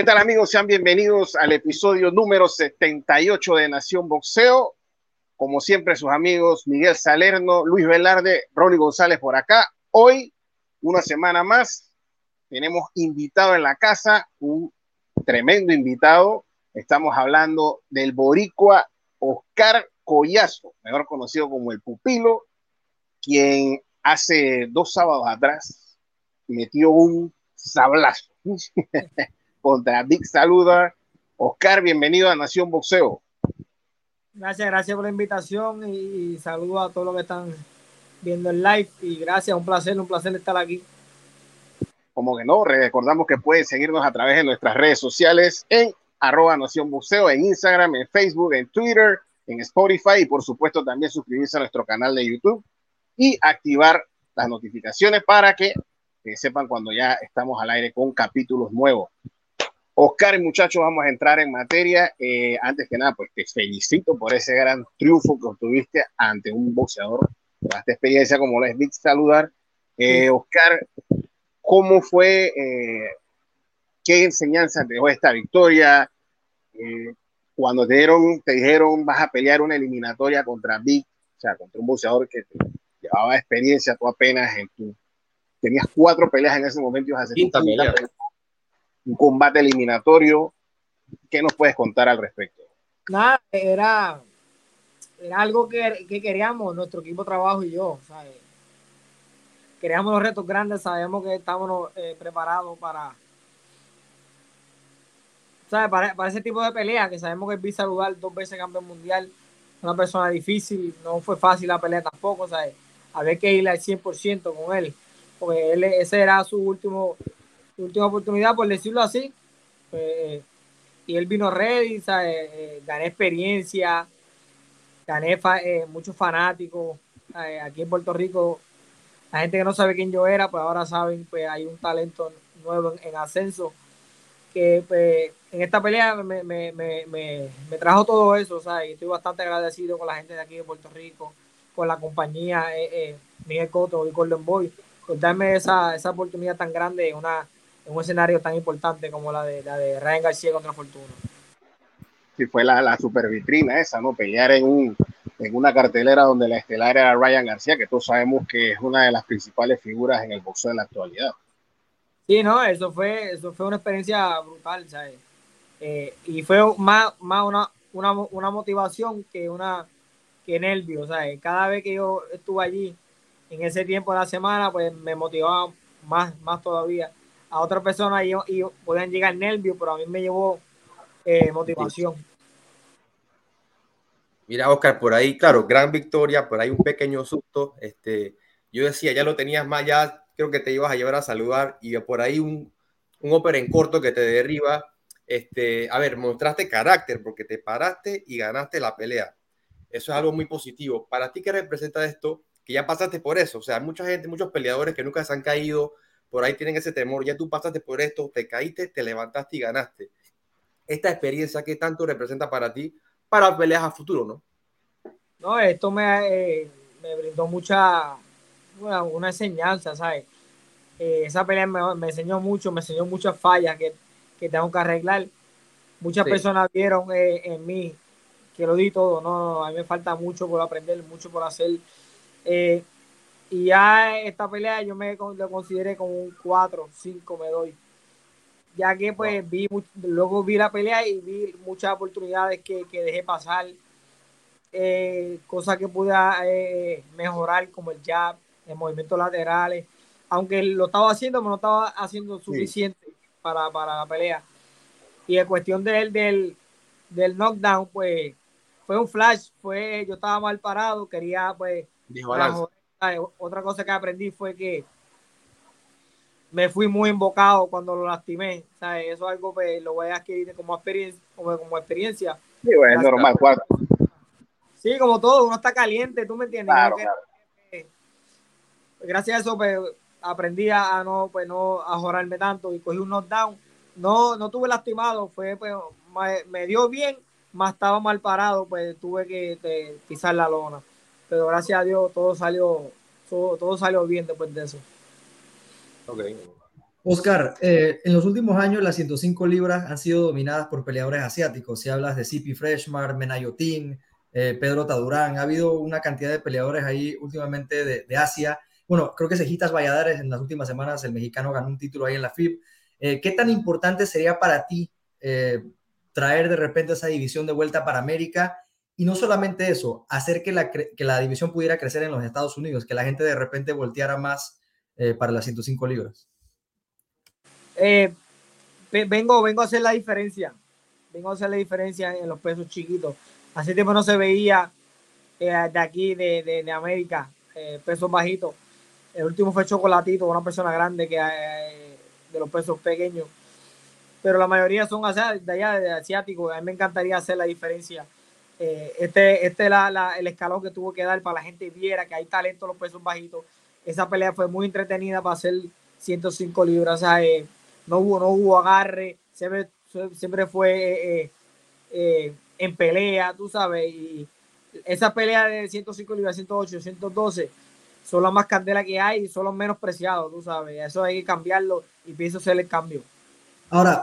¿Qué tal amigos? Sean bienvenidos al episodio número 78 de Nación Boxeo. Como siempre, sus amigos Miguel Salerno, Luis Velarde, Ronnie González por acá. Hoy, una semana más, tenemos invitado en la casa, un tremendo invitado. Estamos hablando del boricua Oscar Collazo, mejor conocido como el Pupilo, quien hace dos sábados atrás metió un sablazo. contra Big Saluda. Oscar, bienvenido a Nación Boxeo. Gracias, gracias por la invitación y, saludo a todos los que están viendo el live y gracias, un placer, un placer estar aquí. Como que no, recordamos que pueden seguirnos a través de nuestras redes sociales en arroba Nación Boxeo, en Instagram, en Facebook, en Twitter, en Spotify y por supuesto también suscribirse a nuestro canal de YouTube y activar las notificaciones para que, que sepan cuando ya estamos al aire con capítulos nuevos. Oscar muchachos, vamos a entrar en materia. Eh, antes que nada, pues te felicito por ese gran triunfo que obtuviste ante un boxeador de esta experiencia como la es Vic Saludar. Eh, Oscar, ¿cómo fue, eh, qué enseñanza te dejó esta victoria? cuando te, dieron, te dijeron vas a pelear una eliminatoria contra Vic, o sea, contra un boxeador que llevaba experiencia, tú apenas en tu, tenías cuatro peleas en ese momento y ibas a hacer un combate eliminatorio. ¿Qué nos puedes contar al respecto? Nada, era, algo que, que queríamos, nuestro equipo de trabajo y yo. Queríamos los retos grandes, sabemos que estamos eh, preparados para, Para, para, ese tipo de pelea, que sabemos que es Visa Saludar, dos veces campeón mundial, una persona difícil, no fue fácil la pelea tampoco, ¿sabes? Había que ir al 100% con él, porque él, ese era su último última oportunidad, por decirlo así. Pues, y él vino ready, eh, eh, gané experiencia, gané eh, muchos fanáticos. aquí en Puerto Rico, la gente que no sabe quién yo era, pues ahora saben, pues hay un talento nuevo en, ascenso que pues, en esta pelea me, me, me, me, trajo todo eso, sea, y estoy bastante agradecido con la gente de aquí de Puerto Rico, con la compañía Miguel Coto y Golden Boy, por darme esa, esa oportunidad tan grande una en un escenario tan importante como la de, la de Ryan García contra Fortuna. Sí, fue la, la super vitrina esa, ¿no? Pelear en, un, en una cartelera donde la estelar era Ryan García, que todos sabemos que es una de las principales figuras en el boxeo en la actualidad. Sí, no, eso fue, eso fue una experiencia brutal, ¿sabes? Eh, y fue más, más una, una, una, motivación que una que nervios, ¿sabes? Cada vez que yo estuve allí en ese tiempo de la semana, pues me motivaba más, más todavía a otra persona y, pueden llegar nervios, pero a mí me llevó eh, motivación. Mira, Oscar, por ahí, claro, gran victoria, por ahí un pequeño susto. Este, yo decía, ya lo tenías más, ya creo que te ibas a llevar a saludar y por ahí un, un ópera en corto que te derriba. Este, a ver, mostraste carácter porque te paraste y ganaste la pelea. Eso es algo muy positivo. Para ti, ¿qué representa esto? Que ya pasaste por eso. O sea, mucha gente, muchos peleadores que nunca se han caído, por ahí tienen ese temor, ya tú pasaste por esto, te caíste, te levantaste y ganaste. Esta experiencia, ¿qué tanto representa para ti para peleas a futuro, no? No, esto me, eh, me brindó mucha, una enseñanza, ¿sabes? Eh, esa pelea me, enseñó mucho, me enseñó muchas fallas que, que tengo que arreglar. Muchas personas vieron eh, en mí que lo di todo, no, a mí me falta mucho por aprender, mucho por hacer. Y ya esta pelea yo me lo consideré como un 4, 5 me doy. Ya que pues vi, luego vi la pelea y vi muchas oportunidades que, que dejé pasar. Eh, cosas que pude eh, mejorar como el jab, el movimiento laterales. Aunque lo estaba haciendo, pero no estaba haciendo suficiente para, para, la pelea. Y en cuestión del, del, del knockdown, pues fue un flash, fue, yo estaba mal parado, quería pues otra cosa que aprendí fue que me fui muy invocado cuando lo lastimé. ¿sabes? Eso es algo que pues, lo voy a adquirir como experiencia. Como, como experiencia. Sí, bueno, es normal. Sí, como todo, uno está caliente, tú me entiendes. gracias a eso pues, aprendí a no, pues, no a jorarme tanto y cogí un knockdown. No, no tuve lastimado, fue, pues, me, dio bien, más estaba mal parado, pues tuve que pisar la lona pero gracias a Dios todo salió, todo, salió bien después de eso. Ok. Oscar, eh, en los últimos años las 105 libras han sido dominadas por peleadores asiáticos. Si hablas de Sipi Freshmar, Menayotin, eh, Pedro Tadurán, ha habido una cantidad de peleadores ahí últimamente de, Asia. Bueno, creo que Cejitas Valladares en las últimas semanas, el mexicano ganó un título ahí en la FIB. Eh, ¿Qué tan importante sería para ti traer de repente esa división de vuelta para América? Y no solamente eso, hacer que la, que la división pudiera crecer en los Estados Unidos, que la gente de repente volteara más para las 105 libras. Eh, vengo, vengo a hacer la diferencia. Vengo a hacer la diferencia en los pesos chiquitos. Hace tiempo no se veía eh, de aquí, de, de, América, eh, pesos bajitos. El último fue Chocolatito, una persona grande que de los pesos pequeños. Pero la mayoría son de allá, de asiáticos. A mí me encantaría hacer la diferencia. Este este es la, el escalón que tuvo que dar para la gente viera que hay talento en los pesos bajitos. Esa pelea fue muy entretenida para hacer 105 libras. O sea, no hubo, no hubo agarre, siempre, siempre fue eh, eh, eh, en pelea, tú sabes, y esa pelea de 105 libras, 108, 112 son las más candelas que hay y son los menos preciados, tú sabes, eso hay que cambiarlo y pienso hacer el cambio. Ahora,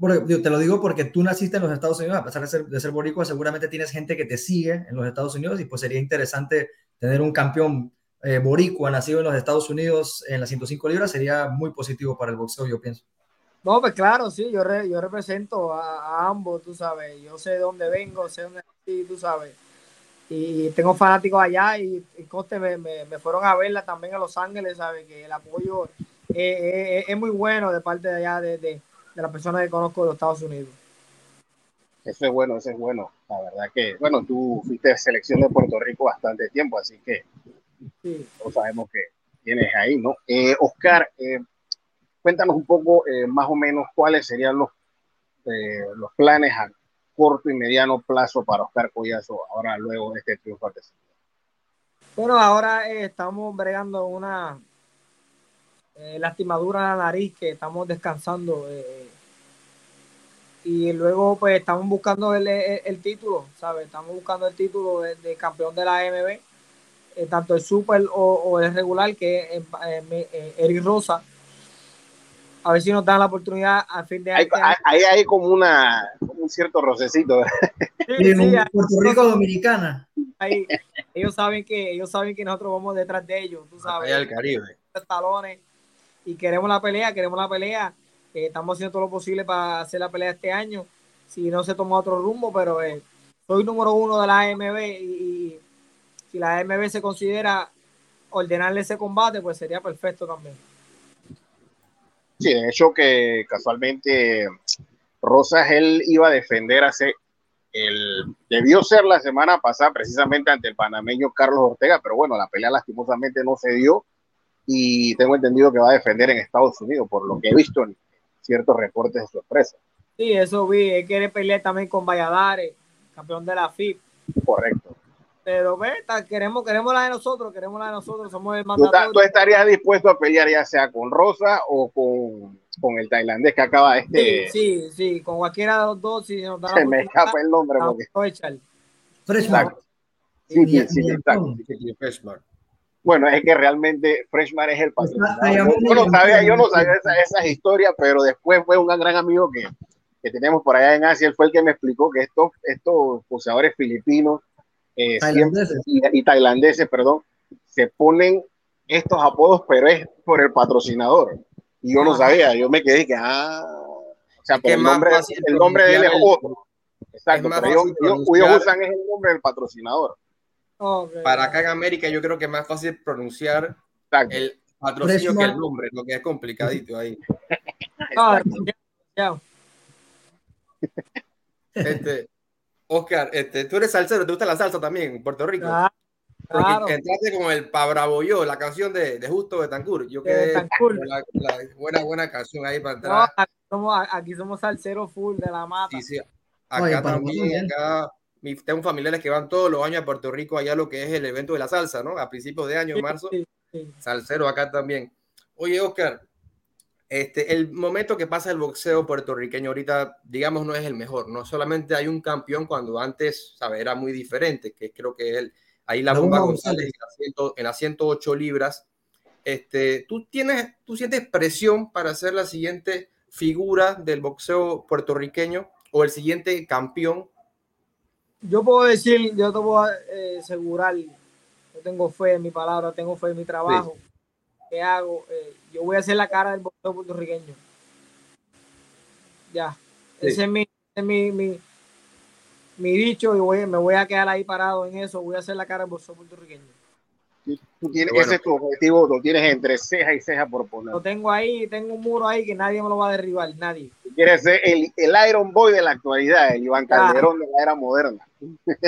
te lo digo porque tú naciste en los Estados Unidos, a pesar de ser, de ser boricua, seguramente tienes gente que te sigue en los Estados Unidos y pues sería interesante tener un campeón eh, boricua nacido en los Estados Unidos en las 105 libras sería muy positivo para el boxeo, yo pienso. No, pues claro, sí, yo, yo represento a, ambos, tú sabes, yo sé de dónde vengo, sé dónde nací, tú sabes, y tengo fanáticos allá y, y me, me, fueron a verla también a Los Ángeles, ¿sabes? Que el apoyo es, muy bueno de parte de allá, de, de, de las personas que conozco de los Estados Unidos. Eso es bueno, eso es bueno. La verdad que, bueno, tú fuiste selección de Puerto Rico bastante tiempo, así que Sí. sabemos que tienes ahí, ¿no? Eh, Oscar, eh, cuéntanos un poco eh, más o menos cuáles serían los, los planes a corto y mediano plazo para Oscar Collazo ahora luego de este triunfo Bueno, ahora estamos bregando una lastimadura en la nariz que estamos descansando y luego pues estamos buscando el, el, título, ¿sabes? Estamos buscando el título de, de campeón de la AMB eh, tanto el super o, el regular, que es eh, Eric Rosa. A ver si nos dan la oportunidad al fin de año. Ahí hay, como, una, un cierto rocecito. Sí, Puerto Rico Dominicana. ellos saben que ellos saben que nosotros vamos detrás de ellos, tú sabes. Allá Caribe. Talones, y queremos la pelea, queremos la pelea. Eh, estamos haciendo todo lo posible para hacer la pelea este año. Si no se toma otro rumbo, pero soy número uno de la AMB y si la AMB se considera ordenarle ese combate, pues sería perfecto también. Sí, de hecho que casualmente Rosas él iba a defender hace el debió ser la semana pasada precisamente ante el panameño Carlos Ortega, pero bueno, la pelea lastimosamente no se dio y tengo entendido que va a defender en Estados Unidos, por lo que he visto en ciertos reportes de su empresa. Sí, eso vi, él quiere pelear también con Valladares, campeón de la FIP. Correcto. Pero ve, queremos, queremos la de nosotros, queremos la de nosotros, somos el mandatorio. ¿Tú, estarías dispuesto a pelear ya sea con Rosa o con, con el tailandés que acaba este? Sí, sí, sí, con cualquiera de los dos. Si nos Se me escapa el nombre. Porque... Freshman. Sí, sí, sí, exacto. Bueno, es que realmente Freshman es el patrocinador. Yo, no sabía, yo no sabía esas esa historias, pero después fue un gran amigo que, que tenemos por allá en Asia, él fue el que me explicó que estos, estos poseadores filipinos eh, y, tailandeses, perdón, se ponen estos apodos, pero es por el patrocinador. Y yo no sabía, yo me quedé que, ah, o sea, pero el nombre, el nombre de él es otro. Exacto, pero ellos, usan es el nombre del patrocinador. Para acá en América yo creo que es más fácil pronunciar el patrocinio que el nombre, lo que es complicadito ahí. este, Oscar, este, tú eres salsero, ¿te gusta la salsa también en Puerto Rico? Ah, entraste con el Pabraboyó, la canción de, de Justo Betancourt. Yo quedé la, buena, buena canción ahí para entrar. aquí, somos, aquí somos salseros full de la mata. Sí, sí. Acá también, acá tengo familiares que van todos los años a Puerto Rico allá lo que es el evento de la salsa, ¿no? A principios de año, en marzo. Salsero acá también. Oye, Oscar, este, el momento que pasa el boxeo puertorriqueño ahorita, digamos, no es el mejor. No solamente hay un campeón cuando antes, sabe, era muy diferente, que creo que él, ahí la bomba González en las, 108 libras. este, ¿tú, tienes, ¿tú sientes presión para ser la siguiente figura del boxeo puertorriqueño o el siguiente campeón? Yo puedo decir, yo te puedo eh, asegurar, yo tengo fe en mi palabra, tengo fe en mi trabajo. ¿Qué hago? Eh, yo voy a hacer la cara del boxeo puertorriqueño. Ya. Ese es mi, mi, mi, mi, dicho y voy, me voy a quedar ahí parado en eso. Voy a hacer la cara del boxeo puertorriqueño. Tú tienes, ese es tu objetivo, lo tienes entre ceja y ceja por poner. Lo tengo ahí, tengo un muro ahí que nadie me lo va a derribar, nadie. Tú quieres ser el, el Iron Boy de la actualidad, el Iván Calderón de la era moderna.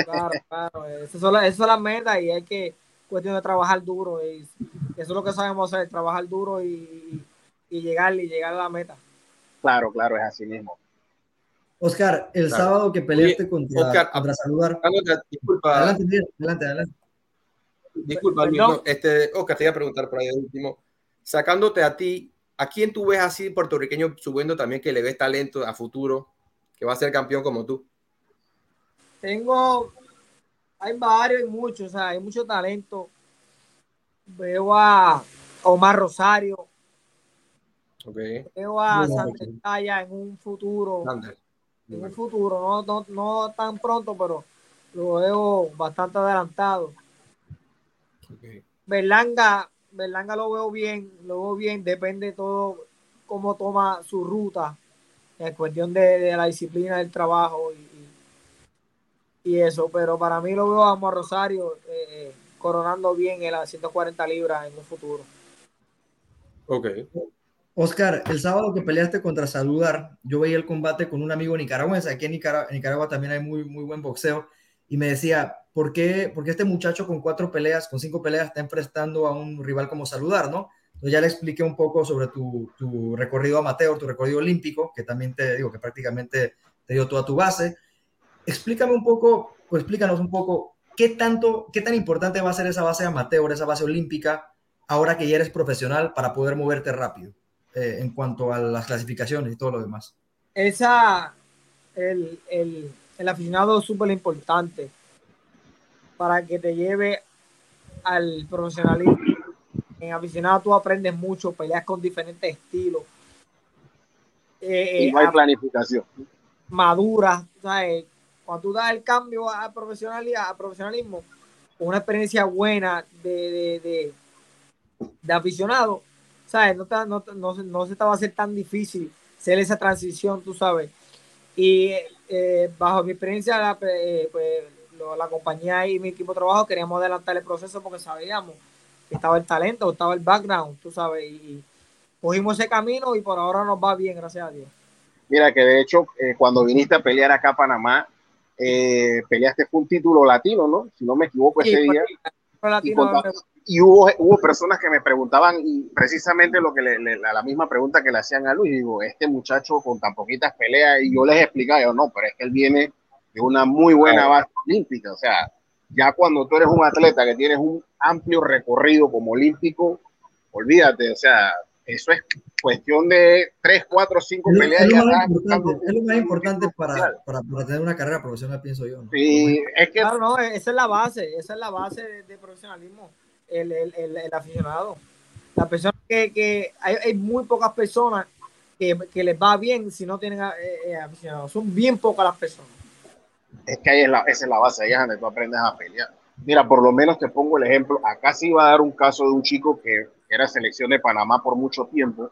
Claro, claro, eso es, la, eso es la meta y hay que cuestión de trabajar duro. Y eso es lo que sabemos hacer, trabajar duro y, y llegar y llegar a la meta. Claro, claro, es así mismo. Oscar, el claro. sábado que peleaste Oye, contra, Oscar, contra Saludar. Disculpa. Adelante, adelante, adelante. Disculpa, Luis, no, este, Oscar, te iba a preguntar por ahí de último. Sacándote a ti, ¿a quién tú ves así puertorriqueño subiendo también que le ves talento a futuro, que va a ser campeón como tú? Tengo, hay varios y muchos, o sea, hay mucho talento. Veo a Omar Rosario. Okay. Veo a Santa Talla en un futuro. Sander. En un futuro, no, no, no tan pronto, pero lo veo bastante adelantado. Okay. Berlanga, Berlanga lo veo bien, lo veo bien, depende todo cómo toma su ruta, en cuestión de, de la disciplina del trabajo y, y, eso, pero para mí lo veo a Amor Rosario eh, coronando bien en las 140 libras en un futuro. Ok. Oscar, el sábado que peleaste contra Saludar, yo veía el combate con un amigo nicaragüense, aquí en Nicaragua, en Nicaragua también hay muy, muy buen boxeo, y me decía, ¿por qué, ¿por qué este muchacho con cuatro peleas, con cinco peleas, está enfrentando a un rival como Saludar, no? Entonces ya le expliqué un poco sobre tu, tu, recorrido amateur, tu recorrido olímpico, que también te digo que prácticamente te dio toda tu base. Explícame un poco, o explícanos un poco, ¿qué tanto, qué tan importante va a ser esa base amateur, esa base olímpica, ahora que ya eres profesional para poder moverte rápido eh, en cuanto a las clasificaciones y todo lo demás? Esa, el, el, el aficionado es súper importante para que te lleve al profesionalismo. En aficionado tú aprendes mucho, peleas con diferentes estilos. Eh, y no hay planificación. Madura, ¿sabes? Cuando tú das el cambio a, profesionalidad, a profesionalismo, una experiencia buena de, de, de, aficionado, ¿sabes? No, no, no, no, se te va a hacer tan difícil hacer esa transición, tú sabes. Y eh, bajo mi experiencia, la, eh, pues, la compañía y mi equipo de trabajo queríamos adelantar el proceso porque sabíamos que estaba el talento, estaba el background, tú sabes, y cogimos ese camino y por ahora nos va bien, gracias a Dios. Mira que de hecho, eh, cuando viniste a pelear acá a Panamá, eh, peleaste un título latino, ¿no? Si no me equivoco, ese Sí, día. latino, Y, y hubo, hubo personas que me preguntaban, y precisamente lo que le, le- la, la misma pregunta que le hacían a Luis, digo, este muchacho con tan poquitas peleas, y yo les explicaba, yo no, pero es que él viene de una muy buena base olímpica, o sea, ya cuando tú eres un atleta que tienes un amplio recorrido como olímpico, olvídate, o sea, eso es cuestión de 3, 4, 5 Es lo, peleas. es lo ya más importante, es lo más importante para, para, para tener una carrera profesional, pienso yo. ¿no? Sí, es que Claro, no, esa es la base, esa es la base de, de profesionalismo, el, el, el, el aficionado. La persona que, que hay, hay muy pocas personas que, que les va bien si no tienen eh, eh, aficionados. Son bien pocas las personas. es que ahí es la, esa es la base, ahí es donde tú aprendes a pelear. Mira, por lo menos te pongo el ejemplo. Acá se iba a dar un caso de un chico que era selección de Panamá por mucho tiempo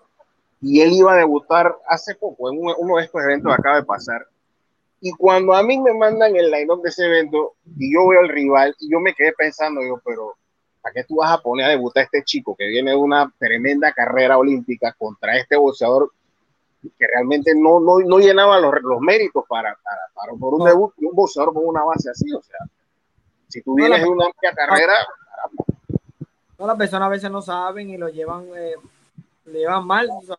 y él iba a debutar hace poco en uno, de estos eventos que acaba de pasar. Y cuando a mí me mandan el line-up de ese evento y yo veo al rival y yo me quedé pensando, yo, pero ¿para qué tú vas a poner a debutar a este chico que viene de una tremenda carrera olímpica contra este boxeador que realmente no, no, no llenaba los, los méritos para, para, para por un debut de un boxeador con una base así? O sea, si tú vienes de una amplia carrera, No, las personas a veces no saben y lo llevan, eh, lo llevan mal. o sea,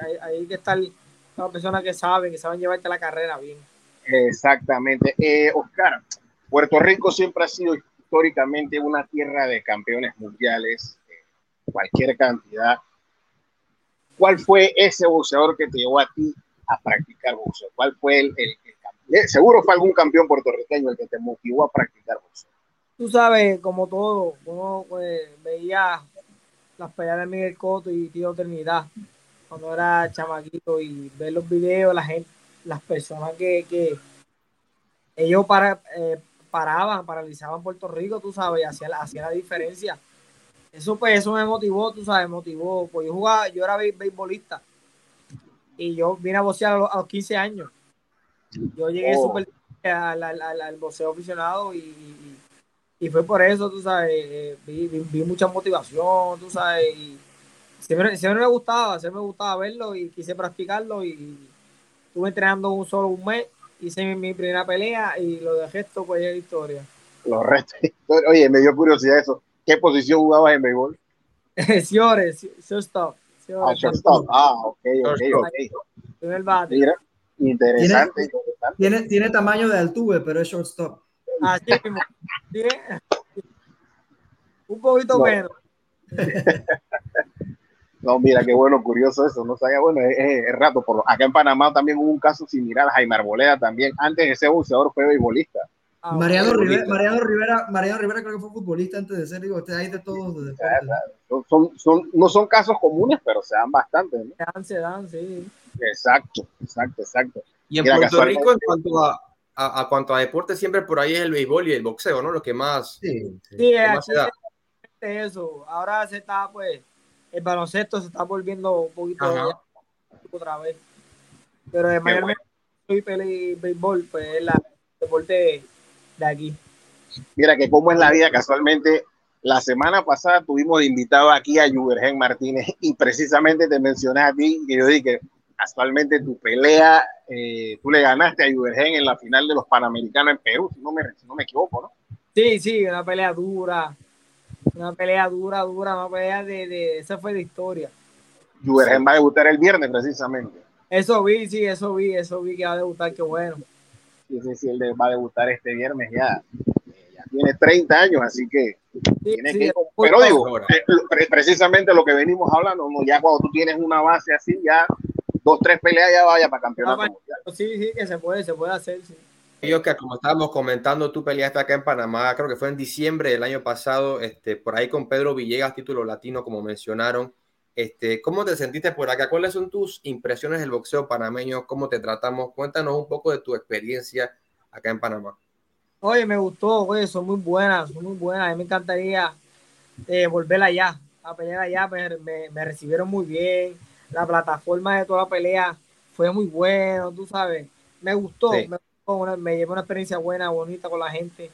ahí, ahí que está las personas que saben, que saben llevarte la carrera bien. Exactamente. Eh, Oscar, Puerto Rico siempre ha sido históricamente una tierra de campeones mundiales, eh, cualquier cantidad. ¿Cuál fue ese boxeador que te llevó a ti a practicar boxeo? ¿Cuál fue el, el- el? Eh, Seguro fue algún campeón puertorriqueño el que te motivó a practicar boxeo. Tú sabes, como todo, uno pues, veía las peleas de Miguel Cotto y Tío Trinidad, cuando era chamaquito y ver los videos, la gente, las personas que, que ellos para, eh, paraban, paralizaban Puerto Rico, tú sabes, y hacía, hacía la diferencia. Eso pues, eso me motivó, tú sabes, motivó, pues yo jugaba, yo era beisbolista y yo vine a boxear a los, a los 15 años. Yo llegué Oh. súper al, al, al, al boxeo aficionado y, y- fue por eso, tú sabes, eh, vi, vi- vi mucha motivación, tú sabes, y siempre, siempre me gustaba, siempre me gustaba verlo y quise practicarlo y estuve entrenando un solo un mes, hice mi, mi primera pelea y lo dejé esto pues es historia. Los restos. Oye, me dio curiosidad eso. ¿Qué posición jugabas en béisbol? Señores, shortstop, Ah, shortstop. Ah, ok, ok, ok. primer bate. Mira, interesante, Tiene- interesante. Tiene, tiene tamaño de Altuve, pero es shortstop. Así mismo. ¿Sí? Un poquito No. menos. No, mira, qué bueno, curioso eso. No sabía, bueno, es, es- es rato. Por, acá en Panamá también hubo un caso similar. Jaime Arboleda también. Antes ese boxeador fue beisbolista. Ah, Mariano, Rivera. Mariano, Rivera, Mariano Rivera creo que fue futbolista antes de ser, digo, usted hay de todos de deportes. Son, son, son- no son casos comunes, pero se dan bastante. ¿no? se dan, se dan, sí. Exacto, exacto, exacto. Y en Mira, Puerto Rico, en cuanto a, a, a cuanto a deporte, siempre por ahí es el béisbol y el boxeo, ¿no? Lo que más, Sí. Sí, que más aquí se da. se hace eso. Ahora se está, pues, el baloncesto se está volviendo un poquito Ajá. otra vez. Pero de mayormente soy pele y béisbol, pues es la el deporte de aquí. Mira que cómo es la vida casualmente. La semana pasada tuvimos de invitado aquí a Yubergen Martínez y precisamente te mencioné a ti que yo dije casualmente tu pelea, eh, tú le ganaste a Yubergen en la final de los Panamericanos en Perú, si no me, si no me equivoco, ¿no? Sí, sí, una pelea dura. Una pelea dura, dura, una pelea de, de esa fue de historia. Yubergen va a debutar el viernes precisamente. Eso vi, sí, eso vi, eso vi que va a debutar, qué bueno. Sí, sí, sí, él va a debutar este viernes ya. Ya tiene 30 años, así que Sí, sí, que... Pero digo, eh, pre- precisamente lo que venimos hablando, ya cuando tú tienes una base así, ya dos, tres peleas ya vaya para campeonato Ah, mundial. Sí, sí, que se puede, se puede hacer, sí. Yo que como estábamos comentando, tú peleaste acá en Panamá, creo que fue en diciembre del año pasado, este, por ahí con Pedro Villegas, título latino, como mencionaron. Este, ¿Cómo te sentiste por acá? ¿Cuáles son tus impresiones del boxeo panameño? ¿Cómo te tratamos? Cuéntanos un poco de tu experiencia acá en Panamá. Oye, me gustó, oye, son muy buenas, son muy buenas. A mí me encantaría eh, volver allá, a pelear allá. Me, me- me recibieron muy bien. La plataforma de toda la pelea fue muy bueno, tú sabes. Me gustó, Sí. me, gustó, me llevé una experiencia buena, bonita con la gente.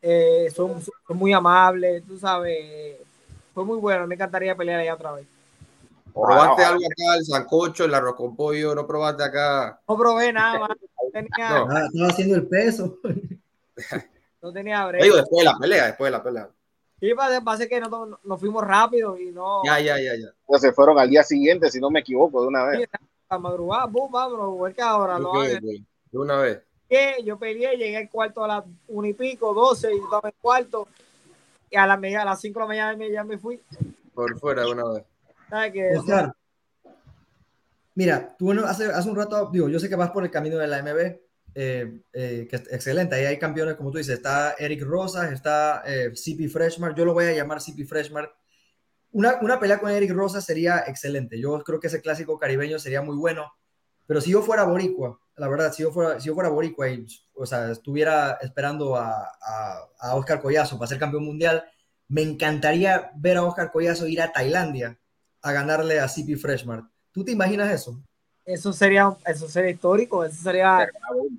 Eh, son, son muy amables, tú sabes. Fue muy bueno, me encantaría pelear allá otra vez. ¿Probaste ojalá. algo acá, el sancocho, el arroz con pollo? ¿No probaste acá? No probé nada más, no tenía, No. Ah, estaba haciendo el peso. no tenía Te break. Digo, después de la pelea, después de la pelea. Pasa, pasa que nos, nos fuimos rápido y no. Ya, ya, ya, ya. Pues se fueron al día siguiente, si no me equivoco, de una vez. a madrugada, boom, vámonos, que ahora. Ok, Lo ok. hagan. De una vez. que yo peleé, llegué al cuarto a las una y pico, doce, y estaba en el cuarto, y a, la media- a las cinco de la mañana ya me fui. Por fuera de una vez. ¿Sabes qué? Oscar, mira, tú hace, hace un rato, digo, yo sé que vas por el camino de la MB, eh, eh, que es excelente, ahí hay campeones, como tú dices, está Eric Rosas, está eh, CP yo lo voy a llamar CP Freshman. Una, una pelea con Eric Rosas sería excelente, yo creo que ese clásico caribeño sería muy bueno, pero si yo fuera boricua, la verdad, si yo fuera, si yo fuera boricua y, o sea, estuviera esperando a, a, Oscar Collazo para ser campeón mundial, me encantaría ver a Oscar Collazo ir a Tailandia a ganarle a CP Freshman. ¿Tú te imaginas eso? Eso sería, eso sería histórico, eso sería,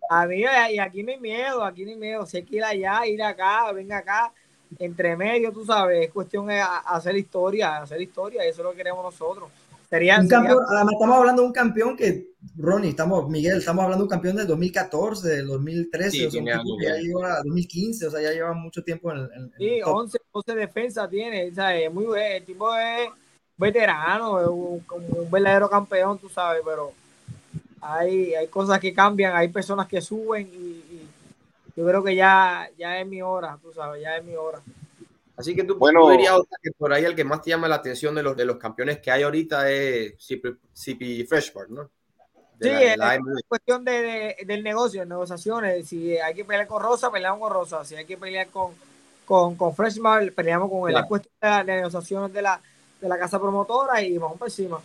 a mí, y aquí no hay miedo, aquí no hay miedo, si hay que ir allá, ir acá, venga acá, entre medio, tú sabes, es cuestión de hacer historia, hacer historia, y eso es lo que queremos nosotros. Sería, Un sería- campeón, además, estamos hablando de un campeón que, Ronnie, estamos, Miguel, estamos hablando de un campeón del 2014, del 2013, Sí, o sea, ya lleva 2015, o sea, ya lleva mucho tiempo en el, en- en Sí, el top. 11, 11 defensas tiene, ¿sabes? Muy, bu- el tipo es veterano, es un, como un verdadero campeón, tú sabes, pero hay, hay cosas que cambian, hay personas que suben y, y yo creo que ya, ya es mi hora, tú sabes, ya es mi hora. Así que tú, Bueno. tú dirías Oscar, que por ahí el que más te llama la atención de los, de los campeones que hay ahorita es CP, Freshman, ¿no? De Sí, la- de es- la AMB. cuestión de, de- del negocio, negociaciones. Si hay que pelear con Rosa, peleamos con Rosa. Si hay que pelear con, con, con Freshman, peleamos con él. Claro. Es cuestión de las negociaciones de la, de la casa promotora y vamos por encima.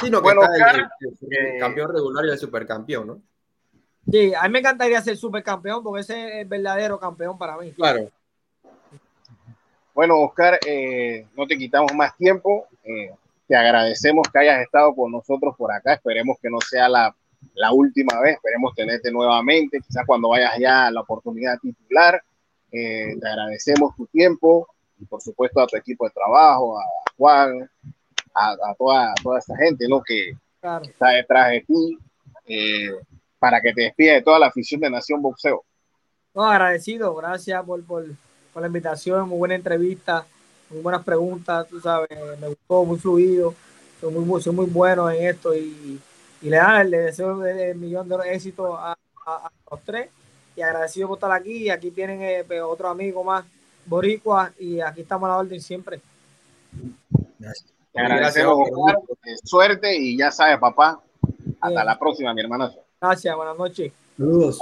Sí, no, que Bueno, está el- Oscar, el, el eh, campeón regular y el supercampeón, ¿no? Sí, a mí me encantaría ser supercampeón porque ese es el verdadero campeón para mí. Claro. Bueno, Oscar, eh, no te quitamos más tiempo. Eh, te agradecemos que hayas estado con nosotros por acá. Esperemos que no sea la, la última vez. Esperemos tenerte nuevamente, quizás cuando vayas ya a la oportunidad titular. Eh, te agradecemos tu tiempo y por supuesto a tu equipo de trabajo, a Juan, a, a toda, toda esta gente ¿no? que Claro. está detrás de ti, eh, para que te despida de toda la afición de Nación Boxeo. No, agradecido, gracias por, por, por la invitación, muy buena entrevista, muy buenas preguntas, tú sabes, me gustó, muy fluido, soy muy, soy muy bueno en esto y, y le, da- le deseo el, millón de éxitos a, a- a los tres. Y agradecido por estar aquí. Y aquí tienen eh, otro amigo más, Boricua, y aquí estamos a la orden siempre. Gracias. Te agradecemos, suerte y ya sabes, papá. Hasta la próxima, mi hermano. Gracias, buenas noches. Saludos.